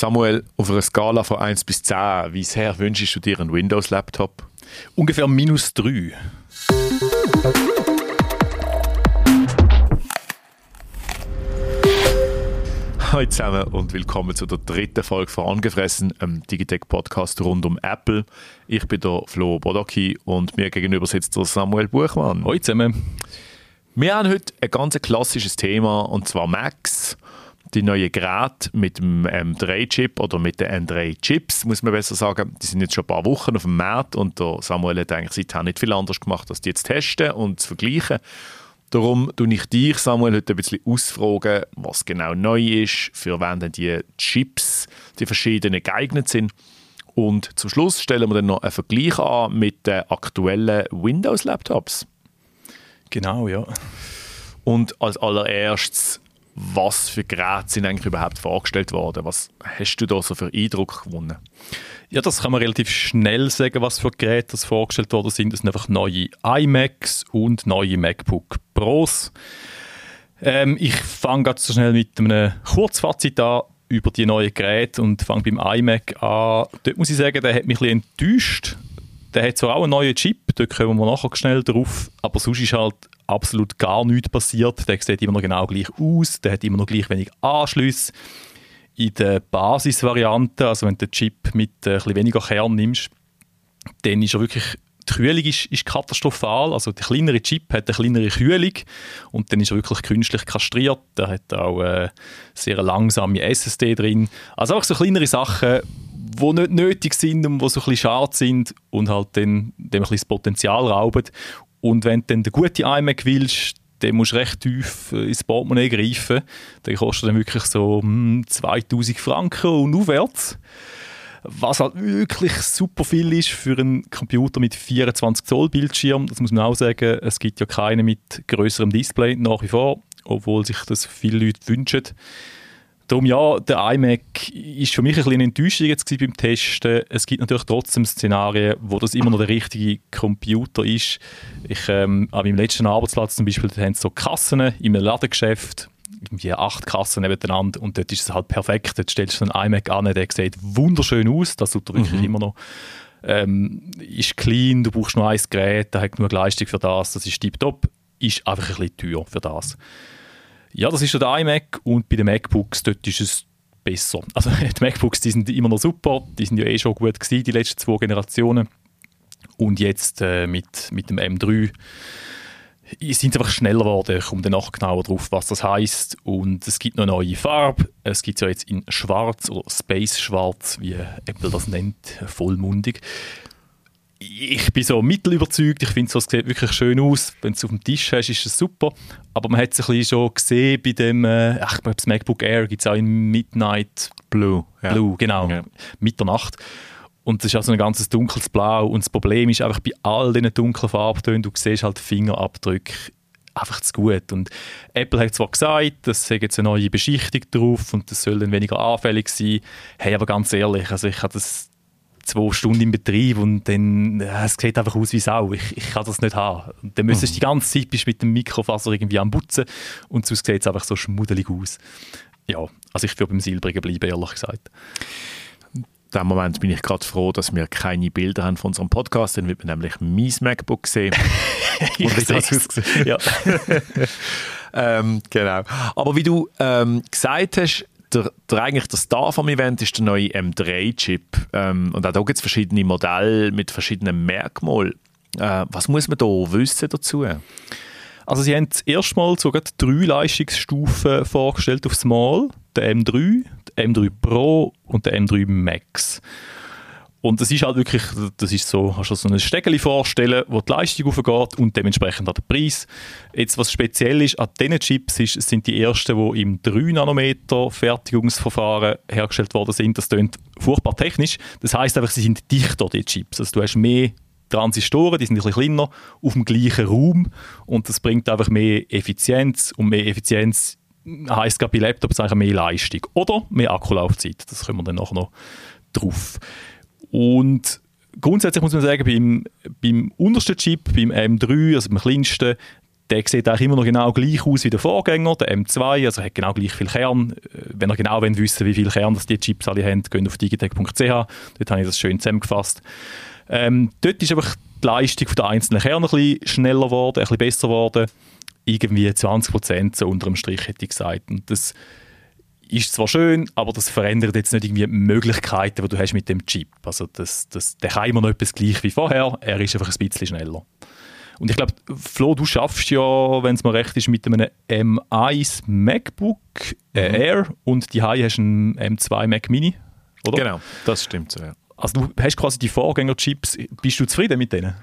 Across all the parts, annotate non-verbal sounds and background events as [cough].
Samuel, auf einer Skala von 1 bis 10, wie sehr wünschst du dir einen Windows-Laptop? Ungefähr minus 3. Hallo zusammen und willkommen zu der dritten Folge von Angefressen, einem Digitech-Podcast rund um Apple. Ich bin der Flo Bodocki und mir gegenüber sitzt der Samuel Buchmann. Hallo zusammen. Wir haben heute ein ganz klassisches Thema und zwar Macs die neuen Geräte mit dem M3-Chip oder mit den M3-Chips, muss man besser sagen, die sind jetzt schon ein paar Wochen auf dem Markt und der Samuel hat eigentlich seitdem nicht viel anders gemacht, als die jetzt testen und zu vergleichen. Darum tue ich dich, Samuel, heute ein bisschen ausfragen, was genau neu ist, für wen denn die Chips, die verschiedenen geeignet sind. Und zum Schluss stellen wir dann noch einen Vergleich an mit den aktuellen Windows-Laptops. Genau, ja. Und als allererstes was für Geräte sind eigentlich überhaupt vorgestellt worden? Was hast du da so für Eindruck gewonnen? Ja, das kann man relativ schnell sagen, was für Geräte das vorgestellt worden sind. Das sind einfach neue iMacs und neue MacBook Pros. Ähm, ich fange ganz so schnell mit einem Kurzfazit an über die neuen Geräte und fange beim iMac an. Dort muss ich sagen, der hat mich ein bisschen enttäuscht. Der hat zwar auch einen neuen Chip, dort kommen wir nachher schnell drauf, aber sonst ist halt absolut gar nichts passiert. Der sieht immer noch genau gleich aus, der hat immer noch gleich wenig Anschlüsse. In der Basisvariante, also wenn du den Chip mit äh, ein bisschen weniger Kern nimmst, dann ist er wirklich die Kühlung ist, ist, katastrophal. Also der kleinere Chip hat eine kleinere Kühlung und dann ist er wirklich künstlich kastriert. Der hat auch äh, sehr langsame SSD drin. Also auch so kleinere Sachen, die nicht nötig sind und die so ein bisschen schade sind und halt dann dem ein bisschen das Potenzial rauben. Und wenn du dann den guten iMac willst, dann musst du recht tief äh, ins Portemonnaie greifen. Der kostet dann wirklich so hm, 2000 Franken und aufwärts. Was halt wirklich super viel ist für einen Computer mit 24 Zoll Bildschirm. Das muss man auch sagen. Es gibt ja keine mit größerem Display nach wie vor, obwohl sich das viele Leute wünschen. Darum ja, der iMac ist für mich ein bisschen eine Enttäuschung jetzt beim Testen. Es gibt natürlich trotzdem Szenarien, wo das immer noch der richtige Computer ist. Ich, ähm, an meinem letzten Arbeitsplatz zum Beispiel, da haben sie so Kassen in einem Ladengeschäft, irgendwie acht Kassen nebeneinander und dort ist es halt perfekt. Dort stellst du einen iMac an, der sieht wunderschön aus, das tut wirklich mhm. immer noch. Ähm, ist clean, du brauchst nur ein Gerät, der hat genug Leistung für das, das ist tiptop, ist einfach ein bisschen teuer für das. Ja, das ist der iMac und bei den MacBooks dort ist es besser. [laughs] Also die MacBooks, die sind immer noch super, die sind ja eh schon gut gewesen, die letzten zwei Generationen. Und jetzt äh, mit, mit dem M3 sind sie einfach schneller geworden. Ich komme dann noch genauer drauf, was das heißt. Und es gibt noch eine neue Farbe. Es gibt ja jetzt in Schwarz oder Space Schwarz, wie Apple das nennt, vollmundig ich bin so mittelüberzeugt. Ich finde, es sieht wirklich schön aus. Wenn du es auf dem Tisch hast, ist es super. Aber man hat es ein bisschen schon gesehen bei dem, äh, glaube, das MacBook Air gibt es auch in Midnight Blue. Ja. Blue, genau. Ja. Mitternacht. Und das ist also ein ganzes dunkles Blau. Und das Problem ist einfach bei all diesen dunklen Farbtönen, du siehst halt Fingerabdrücke einfach zu gut. Und Apple hat zwar gesagt, das sei jetzt eine neue Beschichtung drauf und das soll dann weniger anfällig sein. Hey, aber ganz ehrlich, also ich habe das zwei Stunden im Betrieb und dann ja, es sieht einfach aus wie Sau. Ich, ich kann das nicht haben. Und dann müsstest du die ganze Zeit bist mit dem Mikrofaser irgendwie am Putzen und sonst sieht es einfach so schmuddelig aus. Ja, also ich würde beim Silbrigen bleiben, ehrlich gesagt. In dem Moment bin ich gerade froh, dass wir keine Bilder haben von unserem Podcast, dann wird man nämlich mein MacBook sehen. [laughs] und wie das aussieht. Ja. [laughs] ähm, genau. Aber wie du ähm, gesagt hast, der, der, eigentlich der Star vom Event ist der neue M3-Chip. Ähm, und auch da gibt es verschiedene Modelle mit verschiedenen Merkmalen. Äh, was muss man da wissen dazu? Also sie haben erstmal sogar drei Leistungsstufen vorgestellt auf Small. Der M3, der M3 Pro und der M3 Max. Und das ist halt wirklich, das ist so, hast du so ein Stegeli vorstellen, wo die Leistung aufgeht und dementsprechend auch der Preis. Jetzt, was speziell ist an diesen Chips, ist, sind die ersten, die im 3 Nanometer Fertigungsverfahren hergestellt worden sind. Das klingt furchtbar technisch. Das heißt einfach, sie sind dichter, die Chips. Also du hast mehr Transistoren, die sind ein bisschen kleiner, auf dem gleichen Raum und das bringt einfach mehr Effizienz und mehr Effizienz heisst gerade bei Laptops eigentlich mehr Leistung oder mehr Akkulaufzeit. Das kommen wir dann nachher noch drauf. Und grundsätzlich muss man sagen, beim, beim untersten Chip, beim M3, also beim kleinsten, der sieht eigentlich immer noch genau gleich aus wie der Vorgänger, der M2, also hat genau gleich viel Kern. Äh, wenn ihr genau wollt wissen wie viel Kern das die Chips alle haben, geht auf digitech.ch, dort habe ich das schön zusammengefasst. Ähm, dort ist einfach die Leistung der einzelnen Kerne ein bisschen schneller geworden, ein bisschen besser geworden. Irgendwie 20 so unter dem Strich, hätte ich gesagt. Und das ist zwar schön, aber das verändert jetzt nicht irgendwie die Möglichkeiten, die du hast mit dem Chip. Also das, das, der kann immer noch etwas gleich wie vorher, er ist einfach ein bisschen schneller. Und ich glaube, Flo, du schaffst ja, wenn es mir recht ist, mit einem M1 MacBook äh, mhm. Air und die hast einen M2 Mac Mini, oder? Genau, das stimmt so, ja. Also du hast quasi die Vorgängerchips. Bist du zufrieden mit denen?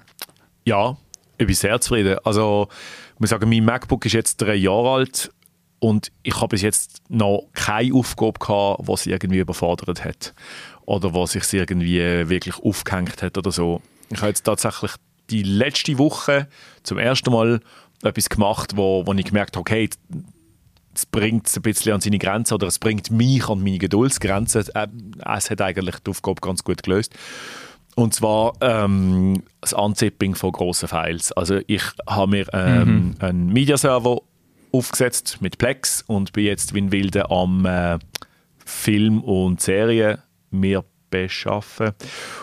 Ja, ich bin sehr zufrieden. Also ich muss sagen, mein MacBook ist jetzt drei Jahre alt und ich habe bis jetzt noch keine Aufgabe gehabt, die sie irgendwie überfordert hat oder was sich irgendwie wirklich aufgehängt hat oder so. Ich habe jetzt tatsächlich die letzte Woche zum ersten Mal etwas gemacht, wo, wo ich gemerkt habe, okay, es bringt es ein bisschen an seine Grenzen oder es bringt mich an meine Geduldsgrenzen. Äh, es hat eigentlich die Aufgabe ganz gut gelöst. Und zwar ähm, das Unzipping von grossen Files. Also ich habe mir ähm, mhm. einen Media-Server aufgesetzt mit Plex und bin jetzt wie ein Wilde am äh, Film und Serien mir beschaffen.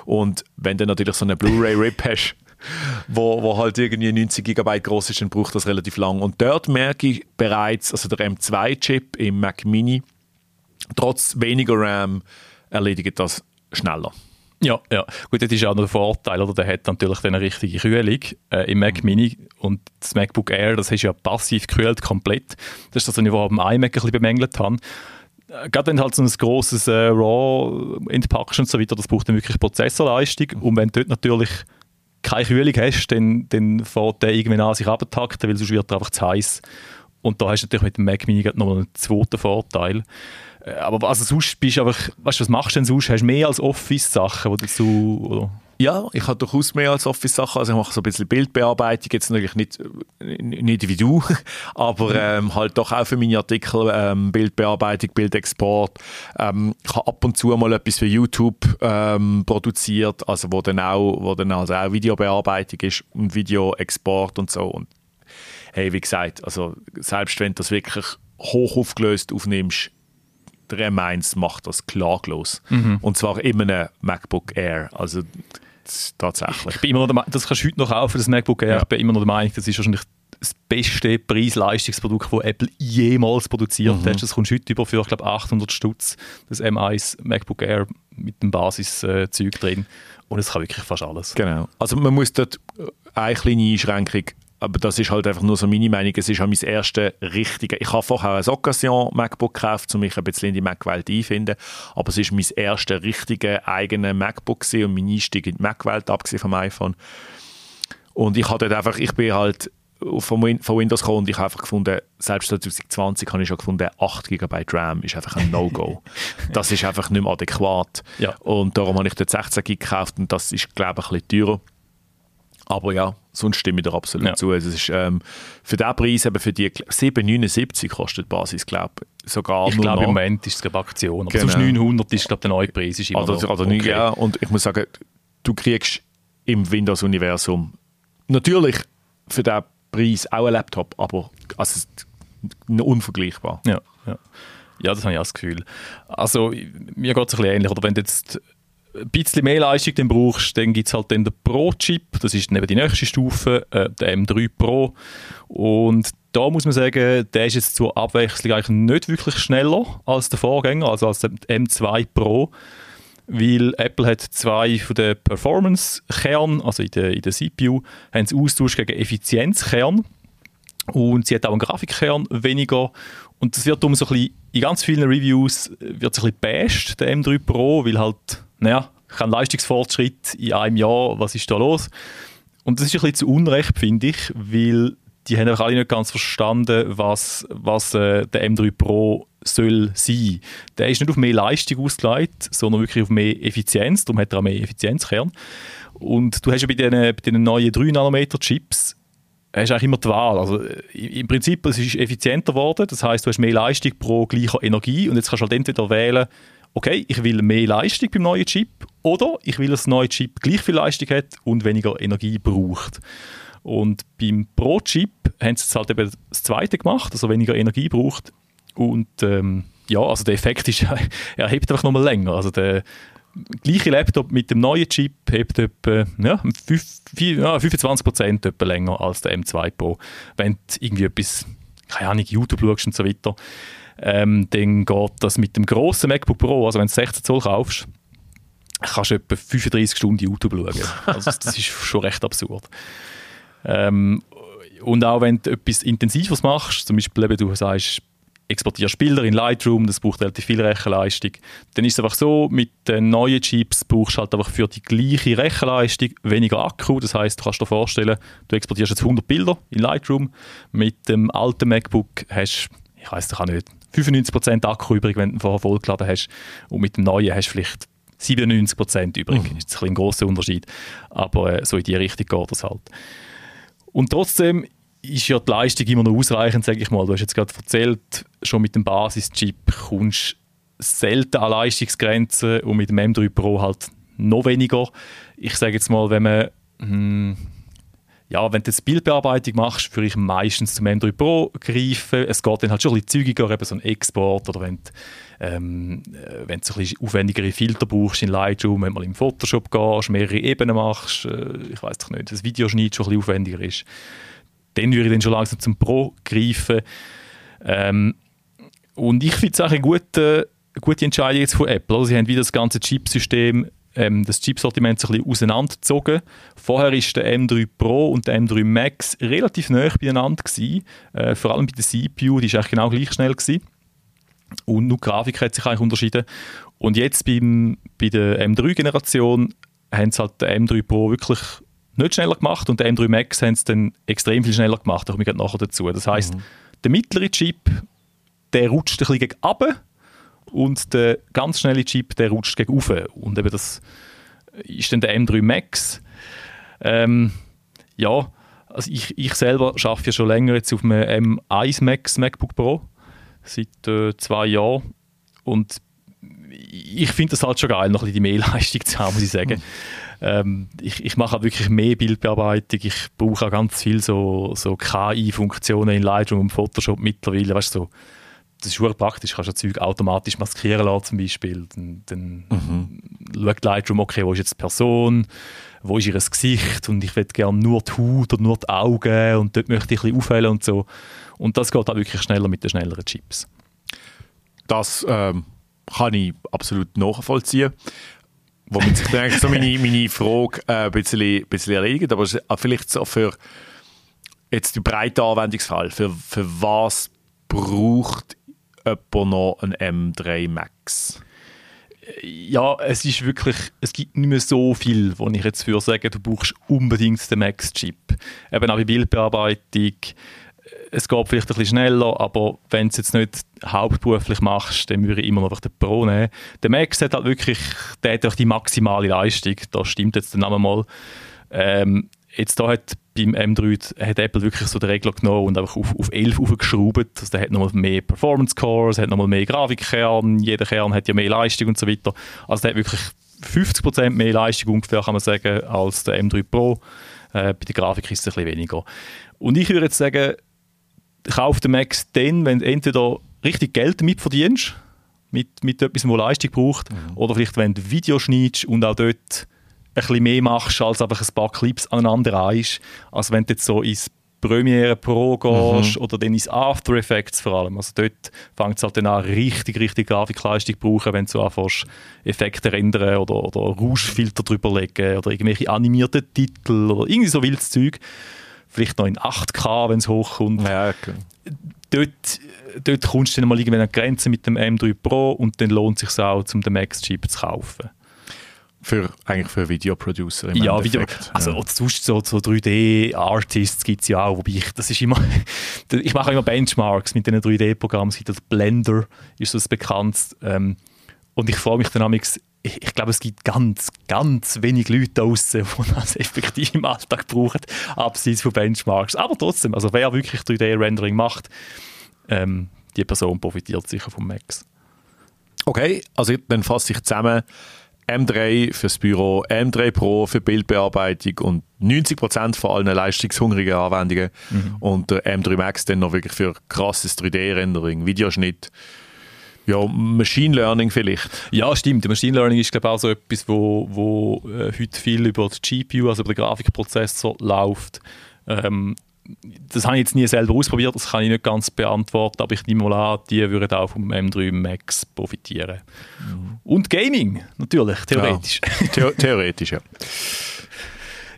Und wenn du natürlich so eine Blu-ray-RIP hast, wo, wo halt irgendwie 90 GB groß ist, dann braucht das relativ lang. Und dort merke ich bereits, also der M2-Chip im Mac Mini, trotz weniger RAM erledigt das schneller. Ja, ja. Gut, das ist auch noch der Vorteil, oder? Der hat natürlich eine richtige Kühlung äh, im Mac mhm. Mini und das MacBook Air, das ist ja passiv gekühlt komplett. Das ist das, was ich am iMac ein bisschen bemängelt habe. Äh, gerade wenn du halt so ein grosses äh, RAW entpackst und so weiter, das braucht dann wirklich Prozessorleistung. Mhm. Und wenn du dort natürlich keine Kühlung hast, dann, dann fährt der irgendwann an sich abtakten, weil sonst wird er einfach zu heiß. Und da hast du natürlich mit dem Mac Mini noch einen zweiten Vorteil. Äh, aber also sonst bist du einfach, weißt du, was machst du denn sonst? Hast du mehr als Office-Sachen, die du, oder? Ja, ich habe durchaus mehr als Office-Sachen. Also ich mache so ein bisschen Bildbearbeitung, jetzt natürlich nicht, nicht wie du, [laughs] aber mhm. ähm, halt doch auch für meine Artikel ähm, Bildbearbeitung, Bildexport. Ähm, ich habe ab und zu mal etwas für YouTube ähm, produziert, also wo dann auch, wo dann also auch Videobearbeitung ist und Videoexport und so. Und hey, wie gesagt, also selbst wenn du das wirklich hoch aufgelöst aufnimmst, der M1 macht das klaglos. Mhm. Und zwar immer ein MacBook Air. Also tatsächlich. Ich bin immer noch der, das kannst du heute noch kaufen, das MacBook Air. Ja. Ich bin immer noch der Meinung, das ist wahrscheinlich das beste Preis-Leistungsprodukt, das Apple jemals produziert mhm. hat. Das kommt heute über für, ich glaube, 800 Stutz, das M1 MacBook Air mit dem Basiszeug äh, drin. Und es kann wirklich fast alles. Genau. Also man muss dort eine kleine Einschränkung aber das ist halt einfach nur so meine Meinung. Es ist halt mein erster richtiger. Ich habe vorher ein Occasion MacBook gekauft, um mich ein bisschen in die Mac-Welt einzufinden. Aber es ist mein erster richtiger eigener MacBook gewesen und mein Einstieg in die Mac-Welt abgesehen vom iPhone. Und ich hatte einfach, ich bin halt von, von Windows gekommen und ich habe einfach gefunden, selbst 2020 habe ich schon gefunden, 8 GB RAM ist einfach ein No-Go. [laughs] das ist einfach nicht mehr adäquat. Ja. Und darum habe ich dort 16 GB gekauft und das ist, glaube ich, ein bisschen teurer. Aber ja, sonst stimme ich dir absolut ja. zu. Also es ist, ähm, für diesen Preis, eben für die 7,79 kostet die Basis, glaube ich, sogar Ich glaube, im Moment ist es eine Aktion. Aber genau. sonst 900 ist, glaube der neue Preis. Ist immer also, noch also okay. Ja, und ich muss sagen, du kriegst im Windows-Universum natürlich für diesen Preis auch einen Laptop, aber also, unvergleichbar. Ja, ja. Ja, das habe ich auch das Gefühl. Also, mir geht es ein bisschen ähnlich. Oder wenn du jetzt ein bisschen mehr Leistung dann brauchst, dann gibt es halt den Pro-Chip, das ist dann die nächste Stufe, äh, der M3 Pro. Und da muss man sagen, der ist jetzt zur Abwechslung eigentlich nicht wirklich schneller als der Vorgänger, also als der M2 Pro, weil Apple hat zwei von den Performance-Kernen, also in der, in der CPU, haben sie austauscht gegen Effizienzkern. Und sie hat auch einen Grafikkern weniger. Und das wird um so ein bisschen, in ganz vielen Reviews wird es ein bisschen bashed, der M3 Pro, weil halt naja, kein Leistungsfortschritt in einem Jahr, was ist da los? Und das ist ein bisschen zu Unrecht, finde ich, weil die haben alle nicht ganz verstanden, was, was äh, der M3 Pro soll sein. Der ist nicht auf mehr Leistung ausgelegt, sondern wirklich auf mehr Effizienz. Darum hat er auch mehr Effizienzkern. Und du hast ja bei diesen, bei diesen neuen 3-Nanometer-Chips hast eigentlich immer die Wahl. Also, Im Prinzip es ist es effizienter geworden, das heißt, du hast mehr Leistung pro gleicher Energie und jetzt kannst du halt entweder wählen, okay, ich will mehr Leistung beim neuen Chip oder ich will, dass das neue Chip gleich viel Leistung hat und weniger Energie braucht. Und beim Pro-Chip haben sie halt eben das zweite gemacht, also weniger Energie braucht. Und ähm, ja, also der Effekt ist, [laughs] er hebt einfach nochmal länger. Also der gleiche Laptop mit dem neuen Chip hebt etwa ja, 5, 4, ja, 25% etwa länger als der M2 Pro. Wenn du irgendwie etwas, keine Ahnung, YouTube schaust und so weiter, ähm, dann geht das mit dem grossen MacBook Pro, also wenn du 16 Zoll kaufst, kannst du etwa 35 Stunden YouTube schauen. Also das ist schon recht absurd. Ähm, und auch wenn du etwas Intensives machst, zum Beispiel eben, du sagst, exportierst Bilder in Lightroom, das braucht relativ viel Rechenleistung, dann ist es einfach so, mit den neuen Chips brauchst du halt einfach für die gleiche Rechenleistung weniger Akku. Das heißt, du kannst dir vorstellen, du exportierst jetzt 100 Bilder in Lightroom, mit dem alten MacBook hast du, ich weiß doch auch nicht, 95% Akku übrig, wenn du ihn vorher vollgeladen hast und mit dem neuen hast du vielleicht 97% übrig. Mhm. Das ist ein, ein großer Unterschied, aber äh, so in die Richtung geht das halt. Und trotzdem ist ja die Leistung immer noch ausreichend, sage ich mal. Du hast jetzt gerade erzählt, schon mit dem Basis-Chip kommst selten an Leistungsgrenzen und mit dem M3 Pro halt noch weniger. Ich sage jetzt mal, wenn man hm, ja, wenn du jetzt Bildbearbeitung machst, würde ich meistens zum M3 Pro greifen. Es geht dann halt schon ein bisschen zügiger, eben so ein Export oder wenn du, ähm, äh, wenn du ein bisschen aufwendigere Filter brauchst in Lightroom, wenn du mal im Photoshop gehst, mehrere Ebenen machst, äh, ich weiß doch nicht, das Videoschnitt schon ein bisschen aufwendiger ist, dann würde ich dann schon langsam zum Pro greifen. Ähm, und ich finde es auch eine gute, gute Entscheidung jetzt von Apple. Sie haben wieder das ganze Chipsystem ähm, das Chipsortiment so ein bisschen auseinandergezogen. Vorher ist der M3 Pro und der M3 Max relativ nah beieinander gewesen. Äh, vor allem bei der CPU, die ist eigentlich genau gleich schnell gewesen. Und nur die Grafik hat sich eigentlich unterschieden. Und jetzt beim, bei der M3-Generation haben sie halt den M3 Pro wirklich nicht schneller gemacht und den M3 Max haben sie dann extrem viel schneller gemacht. Da komme ich nachher dazu. Das heisst, mhm. der mittlere Chip, der rutscht ein bisschen gegen runter und der ganz schnelle Chip, der rutscht gegen rauf. Und eben das ist dann der M3 Max. Ähm, ja, also ich, ich selber arbeite ja schon länger jetzt auf einem M1 Max MacBook Pro, seit äh, zwei Jahren. Und ich finde das halt schon geil, noch ein bisschen die Mehrleistung [laughs] zu haben, muss ich sagen. Ähm, ich, ich mache auch wirklich mehr Bildbearbeitung. Ich brauche auch ganz viel so, so KI-Funktionen in Lightroom und Photoshop mittlerweile. Weißt du, so das ist super praktisch, du kannst ja Zeug automatisch maskieren lassen zum Beispiel. Dann, dann mhm. schaut Lightroom, okay, wo ist jetzt die Person, wo ist ihr Gesicht und ich würde gerne nur die Haut oder nur die Augen und dort möchte ich ein bisschen aufhellen und so. Und das geht auch wirklich schneller mit den schnelleren Chips. Das ähm, kann ich absolut nachvollziehen. Womit sich dann so meine, meine Frage äh, ein bisschen, bisschen erledigt, aber vielleicht so für jetzt die breite Anwendungsfall, für, für was braucht jemand noch ein M3 Max? Ja, es ist wirklich, es gibt nicht mehr so viel, wo ich jetzt für sage, du brauchst unbedingt den Max-Chip. Eben auch bei Bildbearbeitung, es geht vielleicht ein bisschen schneller, aber wenn du es jetzt nicht hauptberuflich machst, dann würde ich immer noch den Pro nehmen. Der Max hat halt wirklich, der hat die maximale Leistung, da stimmt jetzt der Name mal. Ähm, jetzt da hat beim M3 hat Apple wirklich so den Regler genommen und einfach auf, auf 11 aufgeschraubt. Also der hat nochmal mehr Performance Cores, hat nochmal mehr Grafikkern, jeder Kern hat ja mehr Leistung und so weiter. Also der hat wirklich 50% mehr Leistung ungefähr, kann man sagen, als der M3 Pro. Äh, bei der Grafik ist es ein bisschen weniger. Und ich würde jetzt sagen, kauf den Max dann, wenn du entweder richtig Geld damit verdienst, mit, mit etwas, das Leistung braucht, mhm. oder vielleicht, wenn du Video schneidest und auch dort bisschen mehr machst, als einfach ein paar Clips aneinander reihst, als wenn du jetzt so ins Premiere Pro gehst mhm. oder dann ins After Effects vor allem. Also dort fängt es halt dann an, richtig, richtig Grafikleistung zu brauchen, wenn du so anfängst, Effekte rendern oder, oder Rauschfilter drüber legen oder irgendwelche animierten Titel oder irgendwie so wildes Zeug. Vielleicht noch in 8K, wenn es hochkommt. Ja, okay. Dort, dort kommst du dann mal irgendwann an die Grenze mit dem M3 Pro und dann lohnt es sich auch, um den Max-Chip zu kaufen. Für, eigentlich für Videoproducer im Ja, Video, also ja. sonst so, so 3D-Artists gibt es ja auch, wobei ich, das ist immer, [laughs] ich mache immer Benchmarks mit diesen 3D-Programmen, das Blender ist so das bekannt ähm, und ich freue mich dann ich, ich glaube, es gibt ganz, ganz wenig Leute draußen, [laughs] die das effektiv im Alltag brauchen, abseits von Benchmarks. Aber trotzdem, also wer wirklich 3D-Rendering macht, ähm, die Person profitiert sicher vom Max. Okay, also dann fasse ich zusammen, M3 fürs Büro, M3 Pro für Bildbearbeitung und 90% von allen leistungshungrigen Anwendungen mhm. und der M3 Max dann noch wirklich für krasses 3D-Rendering, Videoschnitt. Ja, Machine Learning vielleicht. Ja, stimmt. Machine Learning ist glaube ich auch so etwas, wo, wo äh, heute viel über die GPU, also über den Grafikprozessor läuft. Ähm, das habe ich jetzt nie selber ausprobiert, das kann ich nicht ganz beantworten, aber ich nehme mal an, die würden auch vom M3 Max profitieren. Mhm. Und Gaming, natürlich, theoretisch. [laughs] Ja. The theoretisch, ja.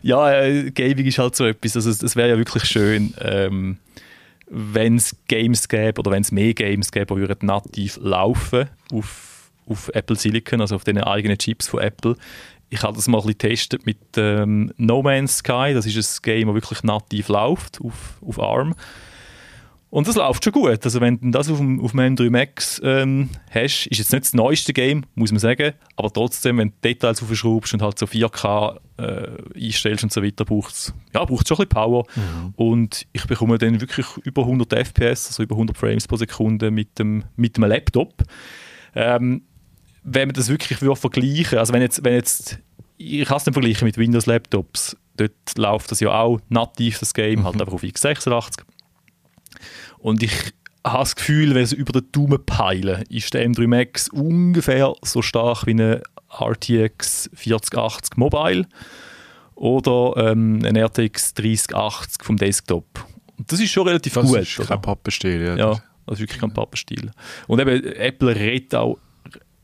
ja, äh, Gaming ist halt so etwas, also es wäre ja wirklich schön, ähm, wenn es Games gäbe oder wenn es mehr Games gäbe, die würden nativ laufen auf, auf Apple Silicon, also auf den eigenen Chips von Apple ich habe das mal ein bisschen getestet mit ähm, No Man's Sky. Das ist ein Game, das wirklich nativ läuft auf, auf ARM. Und das läuft schon gut. Also wenn du das auf dem, auf dem M3 Max ähm, hast, ist jetzt nicht das neueste Game, muss man sagen, aber trotzdem, wenn du Details aufschraubst und halt so 4K äh, einstellst und so weiter, braucht es ja, schon ein bisschen Power. Mhm. Und ich bekomme dann wirklich über 100 FPS, also über 100 Frames pro Sekunde mit dem, mit dem Laptop. Ähm, wenn man das wirklich würde vergleichen, also wenn jetzt, wenn jetzt ich kann es nicht vergleichen mit Windows-Laptops, dort läuft das ja auch nativ, das Game, halt mhm. halt einfach auf x86. Und ich habe das Gefühl, wenn sie über den Daumen peilen, ist der M3 Max ungefähr so stark wie eine RTX 4080 Mobile oder ähm, ein RTX 3080 vom Desktop. Und das ist schon relativ das gut. Das ist kein Pappenstiel. Ja, ja das ist wirklich kein Pappenstiel. Und eben, Apple redet auch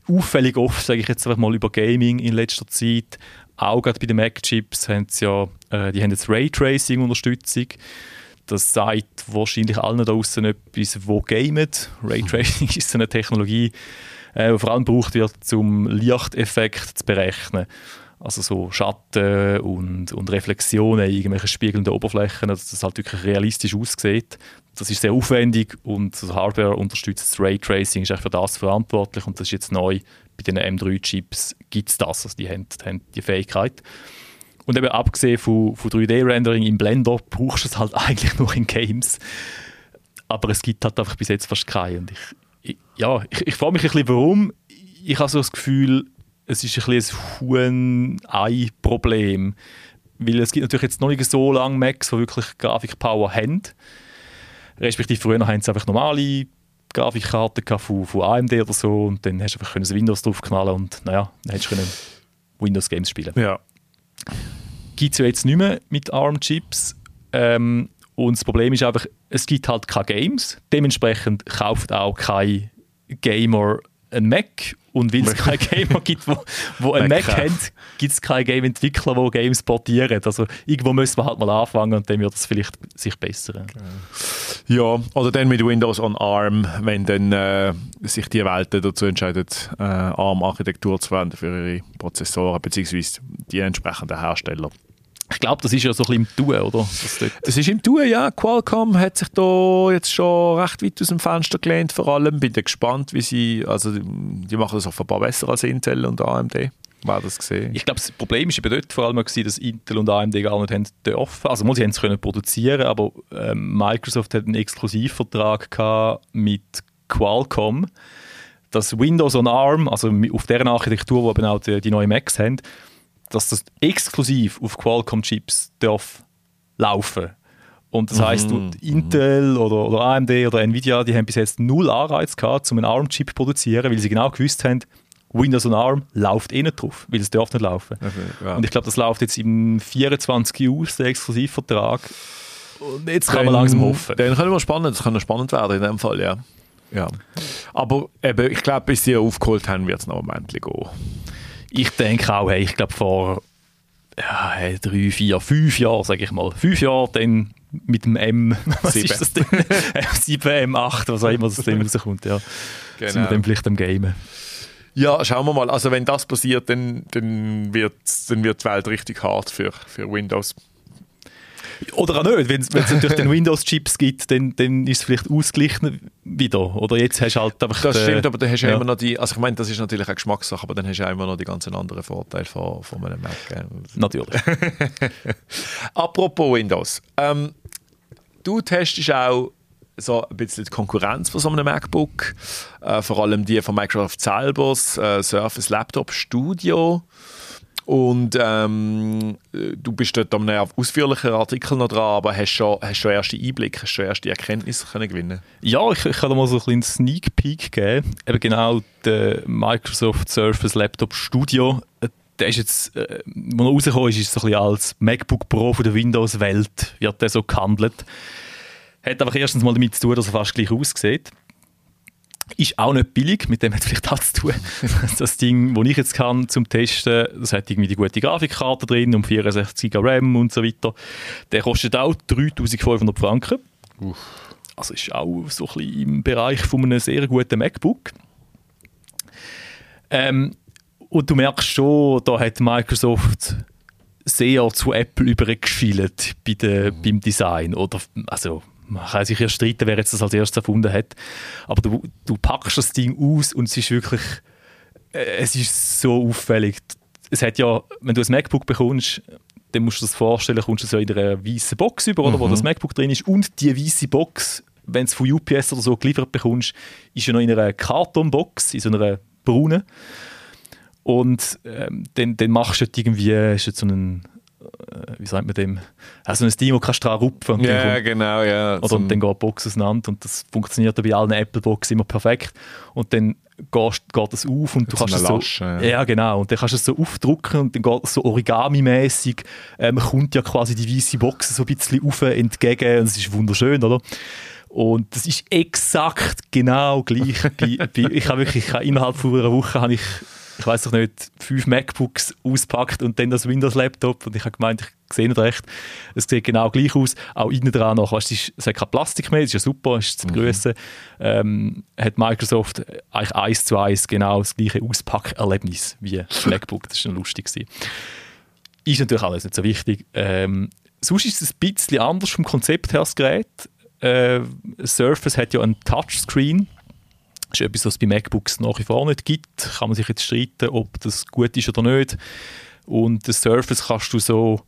auffällig oft, sage ich jetzt einfach mal, über Gaming in letzter Zeit. Auch gerade bei den Mac-Chips haben sie ja, äh, die haben jetzt Raytracing-Unterstützung. Das sagt wahrscheinlich allen da draußen etwas, wo gamen. Raytracing [laughs] ist so eine Technologie, äh, die vor allem gebraucht wird, um Lichteffekt zu berechnen. Also so Schatten und, und Reflexionen in irgendwelchen spiegelnden Oberflächen, dass das halt wirklich realistisch aussieht. Das ist sehr aufwendig und das Hardware unterstützt das Raytracing, ist auch für das verantwortlich und das ist jetzt neu. Bei den M3-Chips gibt es das, also die haben, haben die Fähigkeit. Und eben abgesehen von, von 3D-Rendering im Blender brauchst du es halt [laughs] eigentlich nur in Games. Aber es gibt halt einfach bis jetzt fast keine. Und ich, ich ja, ich, ich frage mich ein bisschen, warum. Ich habe so das Gefühl, es ist ein ein Huhn-Ei-Problem. Weil es gibt natürlich jetzt noch nicht so lange Macs, die wirklich Grafikpower haben. Respektive früher haben sie einfach normale Grafikkarten von, von AMD oder so und dann hast du einfach das Windows draufknallen und naja, dann hättest du Windows Games spielen. Ja. Gibt es ja jetzt nicht mehr mit ARM-Chips. Ähm, und das Problem ist einfach, es gibt halt keine Games. Dementsprechend kauft auch kein Gamer ein Mac und weil es keine Gamer gibt, wo, wo ein Mac, Mac haben, gibt es keine Game-Entwickler, die Games portieren. Also irgendwo müssen wir halt mal anfangen und dann wird es vielleicht sich bessern. Ja, oder dann mit Windows on ARM, wenn dann äh, sich die Welt dazu entscheidet, äh, ARM-Architektur zu verwenden für ihre Prozessoren beziehungsweise die entsprechenden Hersteller. Ich glaube, das ist ja so ein bisschen im Tun, oder? Das, ist im Tun, ja. Qualcomm hat sich da jetzt schon recht weit aus dem Fenster gelehnt, vor allem. Bin gespannt, wie sie, also die machen das offenbar besser als Intel und AMD. War das gesehen? Ich glaube, das Problem ist eben dort vor allem gewesen, dass Intel und AMD gar nicht haben dürfen. Also, sie haben es können produzieren, aber ähm, Microsoft hat einen Exklusivvertrag mit Qualcomm, dass Windows on ARM, also auf deren Architektur, wo eben auch die, die neuen Macs haben, dass das exklusiv auf Qualcomm-Chips darf laufen und das heisst, mhm. Intel oder, oder, AMD oder Nvidia, die haben bis jetzt null Anreiz gehabt, um einen ARM-Chip zu produzieren, weil sie genau gewusst haben, Windows und ARM läuft eh nicht drauf, weil es darf nicht laufen. Okay, ja. Und ich glaube, das läuft jetzt im 24 aus, der Exklusivvertrag. Und jetzt kann dann, man langsam hoffen. Dann können wir spannend, das kann spannend werden in dem Fall, ja. ja. Aber eben, ich glaube, bis sie aufgeholt haben, wird es noch ein Moment gehen. Ich denke auch, hey, ich glaube vor ja, drei, vier, fünf Jahren, sage ich mal, fünf Jahre dann mit dem M, [laughs] was Sieben. ist das denn? [laughs] 7, M8, was auch immer das Ding rauskommt, ja. Genau. Sind wir dann vielleicht am Gamen. Ja, schauen wir mal. Also wenn das passiert, dann, dann, wird, dann wird die Welt richtig hart für, für Windows. Oder auch nicht. Wenn es natürlich den Windows-Chips gibt, dann, dann ist es vielleicht ausgeglichen wieder. Oder jetzt hast du halt einfach... Das stimmt, aber dann hast du ja. immer noch die... Also ich meine, das ist natürlich eine Geschmackssache, aber dann hast du immer noch die ganzen anderen Vorteile von, von einem Mac. Natürlich. [laughs] Apropos Windows. Ähm, du testest auch so ein bisschen die Konkurrenz von so einem MacBook. Äh, vor allem die von Microsoft selber, das äh, Surface Laptop Studio. Und ähm, du bist dort an einem ausführlichen Artikel noch dran, aber hast schon, hast schon erste Einblicke, hast schon erste Erkenntnisse können gewinnen Ja, ich, ich kann da mal so ein einen Sneak Peek geben. Eben genau der Microsoft Surface Laptop Studio. Äh, der ist jetzt, äh, wo er rausgekommen ist, ist so ein bisschen als MacBook Pro von der Windows-Welt, wird der so gehandelt. Hat einfach erstens mal damit zu tun, dass er fast gleich aussieht. Ist auch nicht billig, mit dem hat es vielleicht auch zu tun. [laughs] Das Ding, das ich jetzt kann zum Testen, das hat irgendwie die gute Grafikkarte drin und 64 GB RAM und so weiter. Der kostet auch 3500 Franken. Uff. Also ist auch so ein bisschen im Bereich von einem sehr guten MacBook. Ähm, und du merkst schon, da hat Microsoft sehr zu Apple übergeschielt bei mhm. beim Design. Oder, also, man kann sich ja streiten, wer jetzt das als erstes erfunden hat. Aber du, du packst das Ding aus und es ist wirklich, äh, es ist so auffällig. Es hat ja, wenn du ein MacBook bekommst, dann musst du dir das vorstellen, kommst du so in einer weißen Box über, oder, mhm. wo das MacBook drin ist und die weiße Box, wenn du es von UPS oder so geliefert bekommst, ist ja noch in einer Kartonbox, in so einer braunen. Und ähm, dann, dann machst du irgendwie, ist jetzt so ein äh, wie sagt man dem, also ein Ding, wo kannst du dran rupfen. Ja, kommt, genau, ja. Oder dann geht die Box auseinander und das funktioniert bei allen Apple-Boxen immer perfekt. Und dann geht, geht das auf und du kannst es so, Lasche, ja. ja. genau, und dann kannst du es so aufdrucken und dann geht es so Origami-mäßig, ähm, kommt ja quasi die weiße Box so ein bisschen auf entgegen und es ist wunderschön, oder? Und das ist exakt genau gleich. bei, bei, ich habe wirklich, ich habe innerhalb von einer Woche habe ich ich weiß doch nicht, fünf MacBooks auspackt und dann das Windows-Laptop und ich habe gemeint, ich sehe nicht recht, es sieht genau gleich aus, auch innen dran noch, weißt, es, ist, es hat kein Plastik mehr, das ist ja super, ist zu begrüßen, mhm. ähm, hat Microsoft eigentlich eins zu eins genau das gleiche Auspackerlebnis wie [laughs] MacBook, das ist schon lustig gewesen. Ist natürlich alles nicht so wichtig. Ähm, sonst ist es ein bisschen anders vom Konzept her, das Gerät. Äh, Surface hat ja einen Touchscreen, das ist etwas, was es bei MacBooks nach wie vor nicht gibt. Kann man sich jetzt streiten, ob das gut ist oder nicht. Und das Surface kannst du so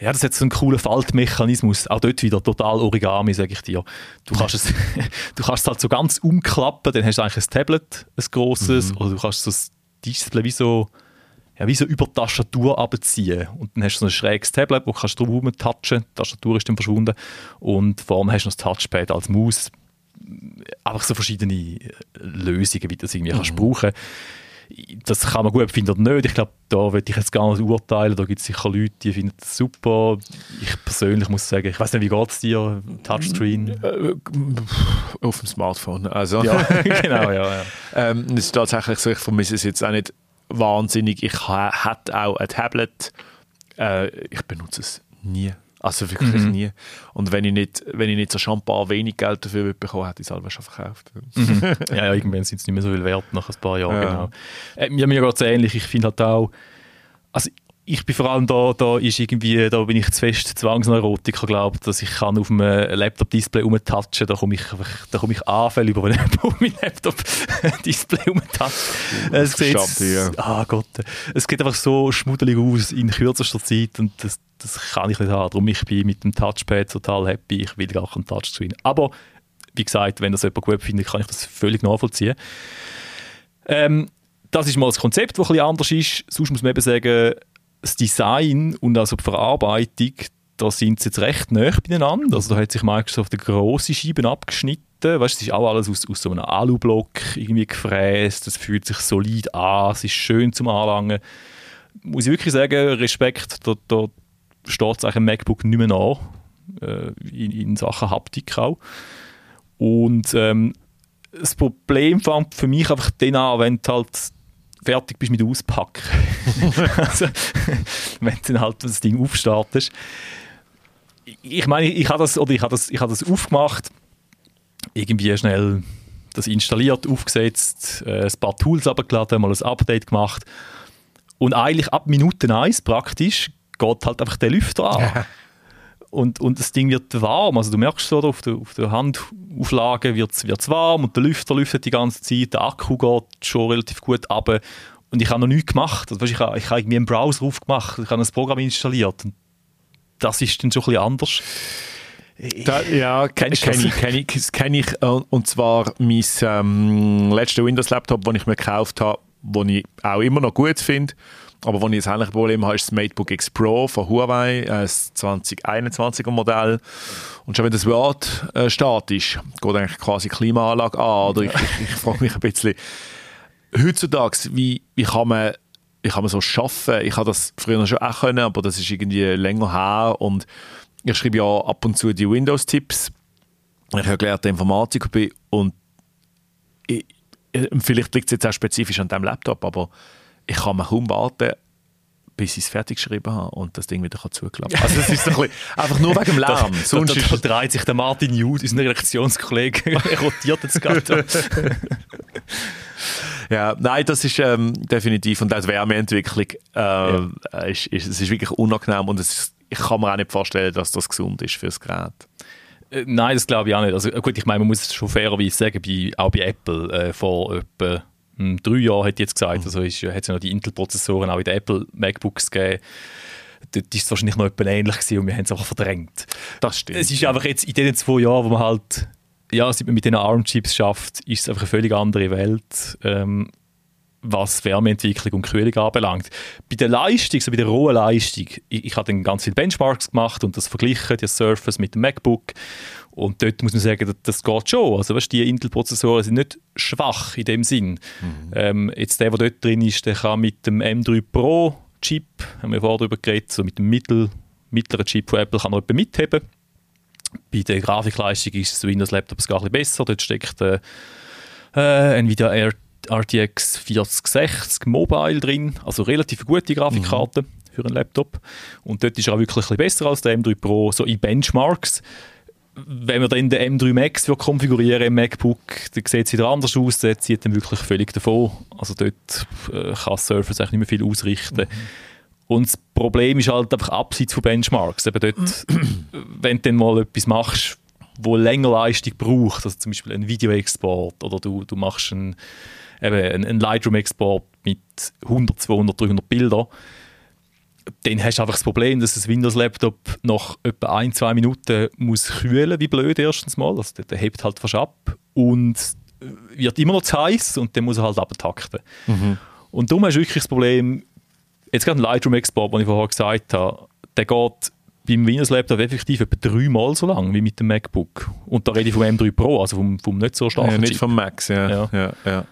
ja, das hat so einen coolen Faltmechanismus. Auch dort wieder total Origami, sage ich dir. Du kannst, es, [laughs] du kannst es halt so ganz umklappen, dann hast du eigentlich ein Tablet, ein grosses, mhm. oder du kannst so das Display wie so, ja, wie so über die Tastatur abziehen. Und dann hast du so ein schräges Tablet, wo du kannst drum touchen, die Tastatur ist dann verschwunden. Und vorne hast du noch das Touchpad als Maus einfach so verschiedene äh, Lösungen, wie du das irgendwie mhm. kannst brauchen das kann man gut finden oder nicht. Ich glaube, da würde ich jetzt gar nicht urteilen. Da gibt es sicher Leute, die finden das super. Ich persönlich muss sagen, ich weiß nicht, wie geht es dir? Touchscreen? Äh, auf dem Smartphone. Also. Ja, [laughs] [laughs] genau, ja. ja. Ähm, es ist tatsächlich so, ich vermisse es jetzt auch nicht wahnsinnig. Ich hatte auch ein Tablet. Äh, ich benutze es nie. Also wirklich mhm. nie. Und wenn ich nicht, wenn ich nicht so Champagner wenig Geld dafür bekommen hätte, ich es selber schon verkauft. Mhm. ja, ja, irgendwann sind es nicht mehr so viel wert nach ein paar Jahren. Ja. Genau. Äh, mir mir geht es ähnlich. Ich finde halt auch, also ich bin vor allem da, da ist irgendwie, da bin ich zu fest Zwangsneurotiker, glaube dass ich kann auf einem Laptop-Display rumtatschen, da komme ich, da komme ich Anfälle über, wenn ich auf [laughs] meinem Laptop-Display rumtatsche. Es sieht, ja. ah Gott, es geht einfach so schmuddelig aus in kürzester Zeit und das, das kann ich nicht haben. Darum ich bin mit dem Touchpad total happy, ich will gar keinen Touchscreen. Aber, wie gesagt, wenn das jemand gut findet, kann ich das völlig nachvollziehen. Ähm, das ist mal das Konzept, das ein bisschen anders ist. Sonst muss man eben sagen, das Design und also die Verarbeitung, da sind sie jetzt recht nah beieinander. Also da hat sich Microsoft eine grosse Scheibe abgeschnitten. Weißt, es ist auch alles aus, aus so einem Alublock irgendwie gefräst. Es fühlt sich solid an, es ist schön zum Anlangen. Muss ich wirklich sagen, Respekt, da, da steht es im MacBook nicht mehr nach, äh, in, in, Sachen Haptik auch. Und ähm, das Problem fand für mich einfach den an, wenn du halt fertig bist mit Auspacken. [laughs] also, wenn du dann halt das Ding aufstartest. Ich meine, ich habe das, oder ich habe das, ich habe das aufgemacht, irgendwie schnell das installiert, aufgesetzt, äh, ein paar Tools abgeladen, mal ein Update gemacht und eigentlich ab Minute 1 praktisch geht halt einfach der Lüfter an. [laughs] und, und das Ding wird warm. Also du merkst so, auf der, auf der Handauflage wird es warm und der Lüfter lüftet die ganze Zeit, der Akku geht schon relativ gut ab. Und ich habe noch nichts gemacht. Also, ich habe, ich habe irgendwie einen Browser aufgemacht, ich habe ein Programm installiert. Und das ist dann schon ein bisschen anders. Da, ja, kennst kenn ich, kenn ich, kenn ich. Äh, und zwar mein ähm, letzter Windows-Laptop, den ich mir gekauft habe, den ich auch immer noch gut finde. Aber wenn ich ein ähnliches Problem habe, ist das MateBook X Pro von Huawei, äh, das 2021er Modell. Und schon wenn das Wort äh, statisch, geht eigentlich quasi Klimaanlage an. Oder ich, ich, ich frage mich ein bisschen, heutzutage, wie, wie kann man wie kann so schaffen? Ich habe das früher schon auch können, aber das ist irgendwie länger her und ich schreibe ja ab und zu die Windows-Tipps. Ich habe gelernte Informatiker bin und ich, vielleicht liegt es jetzt auch spezifisch an diesem Laptop, aber ich kann mir kaum warten, bis ich es fertig geschrieben habe und das Ding wieder zuklappen kann. Also es ist ein bisschen, [laughs] einfach nur wegen dem Lärm. da, Sonst da, da, da dreht sich der Martin Jud, unser Redaktionskollege, [laughs] er rotiert jetzt gerade. [laughs] ja, nein, das ist ähm, definitiv und auch die Wärmeentwicklung äh, ja. ist, ist, es ist wirklich unangenehm und ist, ich kann mir auch nicht vorstellen, dass das gesund ist für das Gerät. Äh, nein, das glaube ich auch nicht. Also gut, ich meine, man muss es schon fairerweise sagen, bei, auch bei Apple äh, vor etwa drei Jahren, hätte ich jetzt gesagt, also hat es ja noch die Intel-Prozessoren auch in den Apple MacBooks gegeben. Dort war es wahrscheinlich noch etwas ähnlich gewesen und wir haben es einfach verdrängt. Das stimmt. Es ist einfach jetzt in den zwei Jahren, wo man halt, ja, seit man mit diesen ARM-Chips schafft, ist es einfach eine völlig andere Welt. Ähm, was Wärmeentwicklung und Kühlung anbelangt. Bei der Leistung, so bei der rohen Leistung, ich, ich habe dann ganz viele Benchmarks gemacht und das verglichen, die Surface mit dem MacBook und dort muss man sagen, das, das geht schon. Also weißt, die Intel-Prozessoren sind nicht schwach in dem Sinn. Mhm. Ähm, jetzt der, der dort drin ist, der kann mit dem M3 Pro Chip, haben wir vorher darüber geredet, so mit dem mittel, mittleren Chip von Apple kann er mitheben. Bei der Grafikleistung ist es Windows Laptop gar ein bisschen besser. Dort steckt äh, äh, Nvidia Air RTX 4060 Mobile drin, also relativ gute Grafikkarte mhm. für einen Laptop. Und dort ist er auch wirklich ein bisschen besser als der M3 Pro, so in Benchmarks wenn man dann den M3 Max konfigurieren im MacBook, dann sieht es wieder anders aus, der zieht dann wirklich völlig davon. Also dort äh, kann Surface eigentlich nicht mehr viel ausrichten. Mhm. Und das Problem ist halt einfach abseits von Benchmarks. Eben dort, wenn du dann mal etwas machst, wo länger Leistung braucht, also zum Beispiel ein Videoexport oder du, du machst einen, eben einen Lightroom-Export mit 100, 200, 300 Bildern, dann hast du einfach das Problem, dass ein Windows-Laptop nach etwa ein, zwei Minuten muss kühlen, wie blöd erstens mal. Also der hebt halt fast ab und wird immer noch zu heiß und dann muss er halt abtakten. Mhm. Und darum hast du wirklich das Problem, jetzt gerade ein Lightroom-Export, den ich vorher gesagt habe, der geht beim Windows-Laptop effektiv etwa dreimal so lang wie mit dem MacBook. Und da rede ich vom M3 Pro, also vom, vom nicht so starken ja, Nicht Chip. vom Max, ja. ja. ja, ja.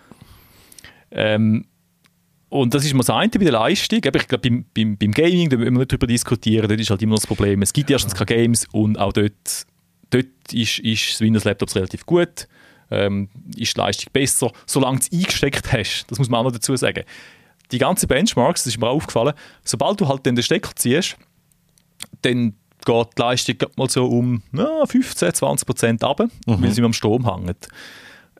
Ähm, und das ist mal das eine bei der Leistung. ich glaube, beim, beim, beim Gaming, da müssen wir nicht darüber diskutieren, dort ist halt immer noch das Problem. Es gibt erstens keine Games und auch dort, dort ist, ist das Windows-Laptop relativ gut, ähm, ist die Leistung besser, solange du es eingesteckt hast. Das muss man auch noch dazu sagen. Die ganzen Benchmarks, das ist mir auch aufgefallen, sobald du halt den Stecker ziehst, dann geht die Leistung mal so um na, 15, 20 Prozent runter, mhm. weil sie am Strom hängt.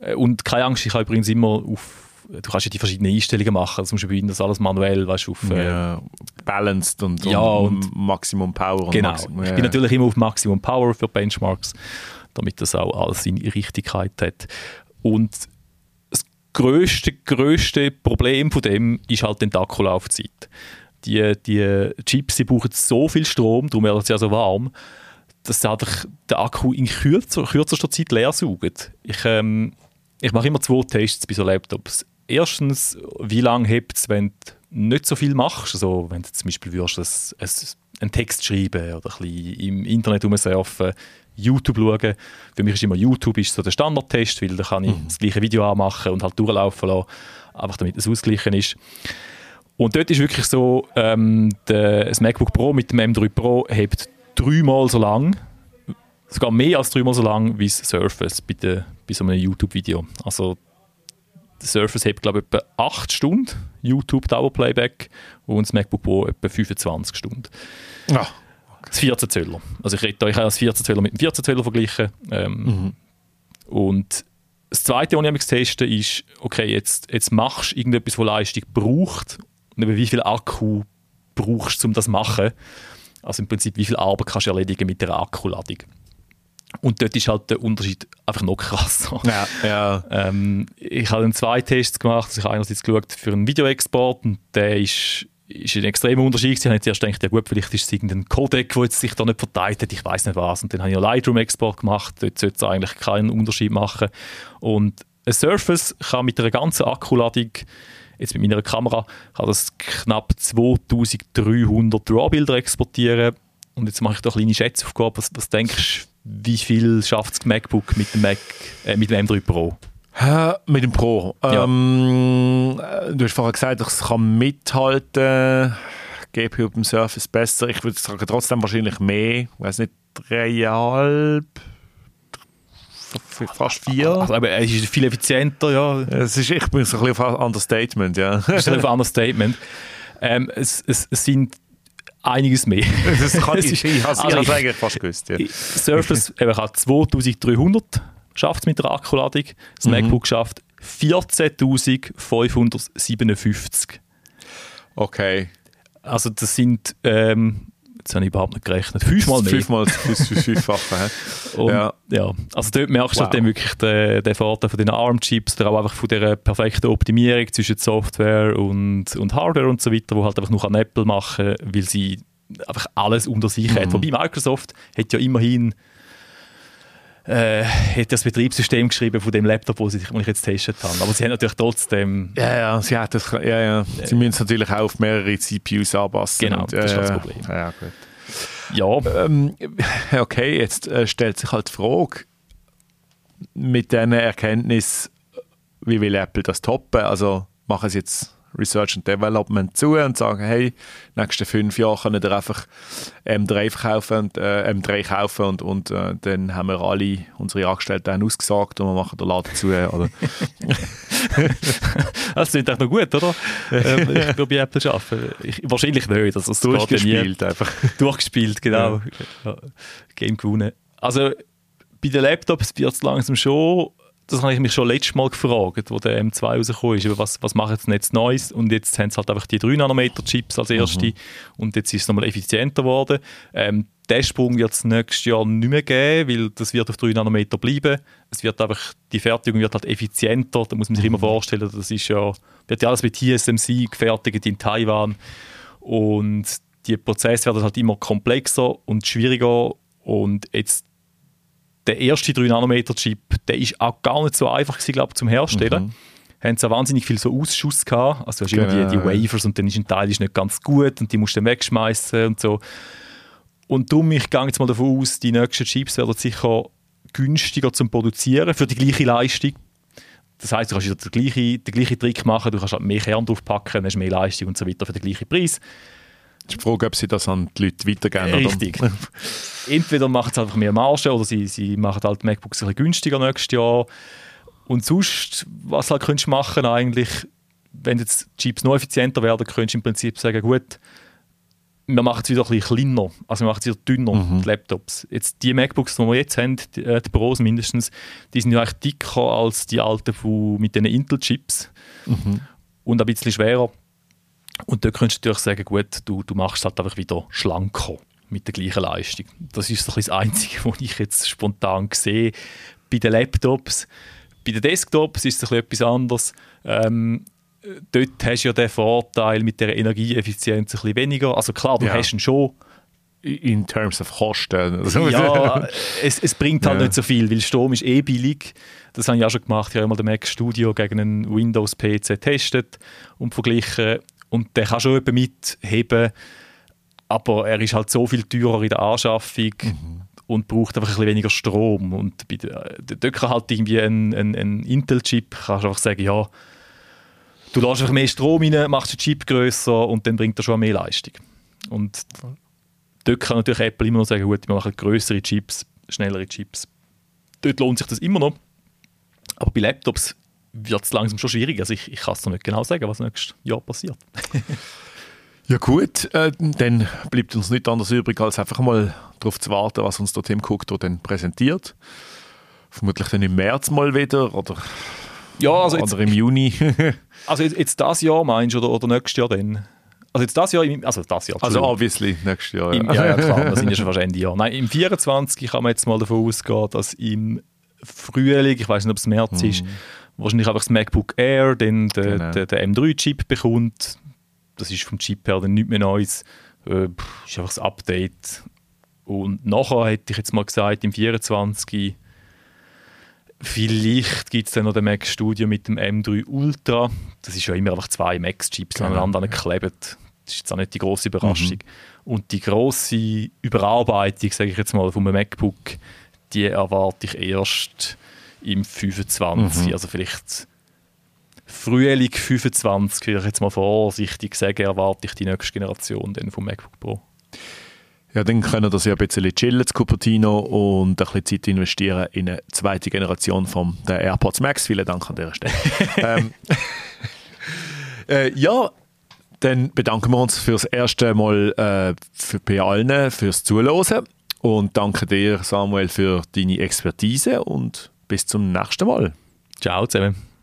Äh, und keine Angst, ich habe übrigens immer auf du kannst ja die verschiedenen Einstellungen machen, zum Beispiel das alles manuell, weißt du, auf äh, ja, Balanced und, ja, und, und Maximum Power. Genau, Maximum, ja. ich bin natürlich immer auf Maximum Power für Benchmarks, damit das auch alles seine Richtigkeit hat. Und das größte, größte Problem von dem ist halt die Akkulaufzeit. Die, die Chips die brauchen so viel Strom, darum werden sie ja so warm, dass sie einfach den Akku in kürzer, kürzester Zeit leer saugen. Ich, ähm, ich mache immer zwei Tests bei so Laptops erstens, wie lange hebt es, wenn du nicht so viel machst? Also, wenn du zum Beispiel würdest, ein, ein, einen Text schreiben oder ein bisschen im Internet rumsurfen, YouTube schauen. Für mich ist immer YouTube ist so der Standardtest, weil da kann ich mhm. das gleiche Video anmachen und halt durchlaufen lassen, einfach damit es ausgeglichen ist. Und dort ist wirklich so, ähm, der, das MacBook Pro mit dem M3 Pro hebt dreimal so lang, sogar mehr als dreimal so lang wie das Surface bei, der, bei so einem YouTube-Video. Also der Surface hat, glaube ich, etwa 8 Stunden YouTube Dauerplayback und das MacBook Pro etwa 25 Stunden. Ah, okay. Das 14 Zöller. Also ich rede ich habe das 14 Zöller mit dem 14 Zöller verglichen. Ähm, mhm. Und das Zweite, was ich teste, ist, okay, jetzt, jetzt machst du irgendetwas, was Leistung braucht und wie viel Akku brauchst du, um das zu machen. Also im Prinzip, wie viel Arbeit kannst du erledigen mit der Akkuladung. Und dort ist halt der Unterschied einfach noch krasser. Ja, ja. Ähm, ich habe dann zwei Tests gemacht. Also ich habe einerseits geschaut für einen Videoexport und der ist ist ein extremer Unterschied. Ich habe zuerst gedacht, ja gut, vielleicht ist es irgendein Codec, der sich da nicht verteilt hat, ich weiß nicht was. Und dann habe ich einen Lightroom-Export gemacht, dort sollte es eigentlich keinen Unterschied machen. Und ein Surface kann mit einer ganzen Akkuladung, jetzt mit meiner Kamera, kann das knapp 2300 RAW-Bilder exportieren. Und jetzt mache ich da eine kleine Schätzaufgabe. Was, was denkst du, wie viel schafft das MacBook mit dem, Mac, äh, mit dem M3 Pro? Mit dem Pro. Ja. Ähm, äh, du hast vorher gesagt, es kann mithalten. GPU beim Surface besser. Ich würde sagen, trotzdem wahrscheinlich mehr. Ich weiß nicht, dreieinhalb, fast vier. Also, aber es ist viel effizienter, ja. Es ist, ich bin so ein bisschen auf Understatement, ja. Das ist ein anderes Statement. Ähm, es, es, es sind einiges mehr. Das [laughs] kann ich, ist- ich habe also es ich- eigentlich fast gewusst. Ja. Surface eben hat 2300 schafft mit der Akkuladung. Das Mhm. MacBook schafft 14.557. Okay. Also das sind, ähm, jetzt habe ich überhaupt nicht gerechnet, fünfmal mehr. Fünfmal Fünffache. [laughs] Ja. ja. also dort merkst du Wow. dann wirklich den, den Vorteil von den ARM-Chips oder auch einfach von der perfekten Optimierung zwischen Software und, und Hardware und so weiter, wo halt einfach nur an Apple machen, weil sie einfach alles unter sich Mhm. hat. Wobei Microsoft hat ja immerhin äh, hat das Betriebssystem geschrieben von dem Laptop, wo sie wo ich jetzt getestet habe. Aber sie haben natürlich trotzdem Ja, ja, sie, hat das, ja, ja. sie müssen es natürlich auch auf mehrere CPUs anpassen. Genau, und, das ist das äh, Problem. Ja, gut. ja, Ähm, [laughs] okay, jetzt äh, stellt sich halt die Frage, mit diesen Erkenntnis, wie will Apple das toppen? Also machen sie jetzt Research and Development zu und sagen, hey, nächsten fünf Jahre können wir einfach M3 verkaufen und, äh, M3 kaufen und, und äh, dann haben wir alle unsere Angestellten ausgesagt und wir machen den Laden zu. Oder? [laughs] das klingt echt noch gut, oder? ähm, ich will bei Apple arbeiten. Ich, wahrscheinlich nicht. Also. Durchgespielt einfach. durchgespielt, genau. Ja. Game gewonnen. Also bei den Laptops wird es langsam schon, das habe ich mich schon letztes Mal gefragt, wo der M2 rausgekommen ist, aber was, was machen sie jetzt Neues? Und jetzt haben sie halt einfach die 3-Nanometer-Chips als erste. Und jetzt ist es nochmal effizienter geworden. Ähm, den Sprung wird es nächstes Jahr nicht mehr geben, weil das wird auf 3 Nanometer bleiben. Es wird einfach, die Fertigung wird halt effizienter, da muss man sich immer vorstellen, das ist ja, wird ja alles mit TSMC gefertigt in Taiwan. Und die Prozesse werden halt immer komplexer und schwieriger. Und jetzt der erste 3-Nanometer-Chip, der ist auch gar nicht so einfach gewesen, glaube ich, zum Herstellen. Haben sie auch wahnsinnig viel so Ausschuss gehabt. Also du hast immer Genau, die, die ja. Wafers und dann ist ein Teil ist nicht ganz gut und die musst du dann wegschmeißen und so. Und darum, ich gehe jetzt mal davon aus, die nächsten Chips werden sicher günstiger zum Produzieren für die gleiche Leistung. Das heißt, du kannst wieder den gleichen, den gleichen Trick machen, du kannst halt mehr Kern draufpacken, hast mehr Leistung und so weiter für den gleichen Preis. Die Frage, ob sie das an die Leute weitergeben. oder- Richtig. [laughs] Entweder machen sie einfach mehr Marge oder sie, sie machen halt die MacBooks ein bisschen günstiger nächstes Jahr. Und sonst, was halt könntest du machen eigentlich, wenn jetzt die Chips noch effizienter werden, könntest du im Prinzip sagen, gut, wir machen es wieder ein bisschen kleiner, also wir machen es wieder dünner, die Laptops. Jetzt die MacBooks, die wir jetzt haben, die, äh, die Pros mindestens, die sind ja eigentlich dicker als die alten von, mit den Intel-Chips und ein bisschen schwerer. Und dort könntest du natürlich sagen, gut, du, du machst es halt einfach wieder schlanker mit der gleichen Leistung. Das ist so ein das Einzige, [laughs] was ich jetzt spontan sehe. Bei den Laptops, bei den Desktops ist es ein etwas anderes. Ähm, äh, dort hast du ja den Vorteil mit der Energieeffizienz ein bisschen weniger. Also klar, du Ja. hast ihn schon. In terms of Kosten. [laughs] Ja, es, es bringt halt Ja. nicht so viel, weil Strom ist eh billig. Das habe ich auch schon gemacht. Ich habe einmal den Mac Studio gegen einen Windows-PC getestet und verglichen. Und der kann schon etwas mitheben, aber er ist halt so viel teurer in der Anschaffung und braucht einfach ein bisschen weniger Strom. Und bei der, dort kann halt irgendwie ein, ein, ein Intel-Chip, kannst du einfach sagen, ja, du lässt einfach mehr Strom rein, machst den Chip grösser und dann bringt er schon mehr Leistung. Und dort kann natürlich Apple immer noch sagen, gut, wir machen größere Chips, schnellere Chips. Dort lohnt sich das immer noch. Aber bei Laptops wird es langsam schon schwierig. Also ich, ich kann es noch nicht genau sagen, was nächstes Jahr passiert. [laughs] Ja gut, äh, dann bleibt uns nichts anderes übrig, als einfach mal darauf zu warten, was uns der Tim Cook da dann präsentiert. Vermutlich dann im März mal wieder oder, Ja, also jetzt, oder im Juni. [laughs] also jetzt, jetzt das Jahr meinst du oder, oder nächstes Jahr dann? Also jetzt das Jahr, also das Jahr, also obviously nächstes Jahr. Im, ja, ja, klar, [laughs] wir sind ja schon fast Ende Jahr. Nein, im 24 kann man jetzt mal davon ausgehen, dass im Frühling, ich weiß nicht, ob es März ist, wahrscheinlich einfach das MacBook Air, dann der, Genau. der, der M3-Chip bekommt. das ist vom Chip her dann nichts mehr Neues. Äh, ist einfach das Update. Und nachher hätte ich jetzt mal gesagt, im 24 Vielleicht gibt es dann noch den Mac Studio mit dem M3 Ultra. Das ist ja immer einfach zwei Max-Chips genau. aneinander geklebt. Das ist jetzt auch nicht die große Überraschung. Mhm. Und die große Überarbeitung, sage ich jetzt mal, vom MacBook, die erwarte ich erst im 25. Mhm. Also vielleicht Frühling 25, würde ich jetzt mal vorsichtig sagen, erwarte ich die nächste Generation dann vom MacBook Pro. Ja, dann können das ja ein bisschen chillen, das Cupertino, und ein bisschen Zeit investieren in eine zweite Generation von der AirPods Max. Vielen Dank an dieser Stelle. [laughs] ähm, äh, ja, dann bedanken wir uns fürs erste Mal äh, für, bei allen fürs Zuhören und danke dir, Samuel, für deine Expertise und bis zum nächsten Mal. Ciao zusammen.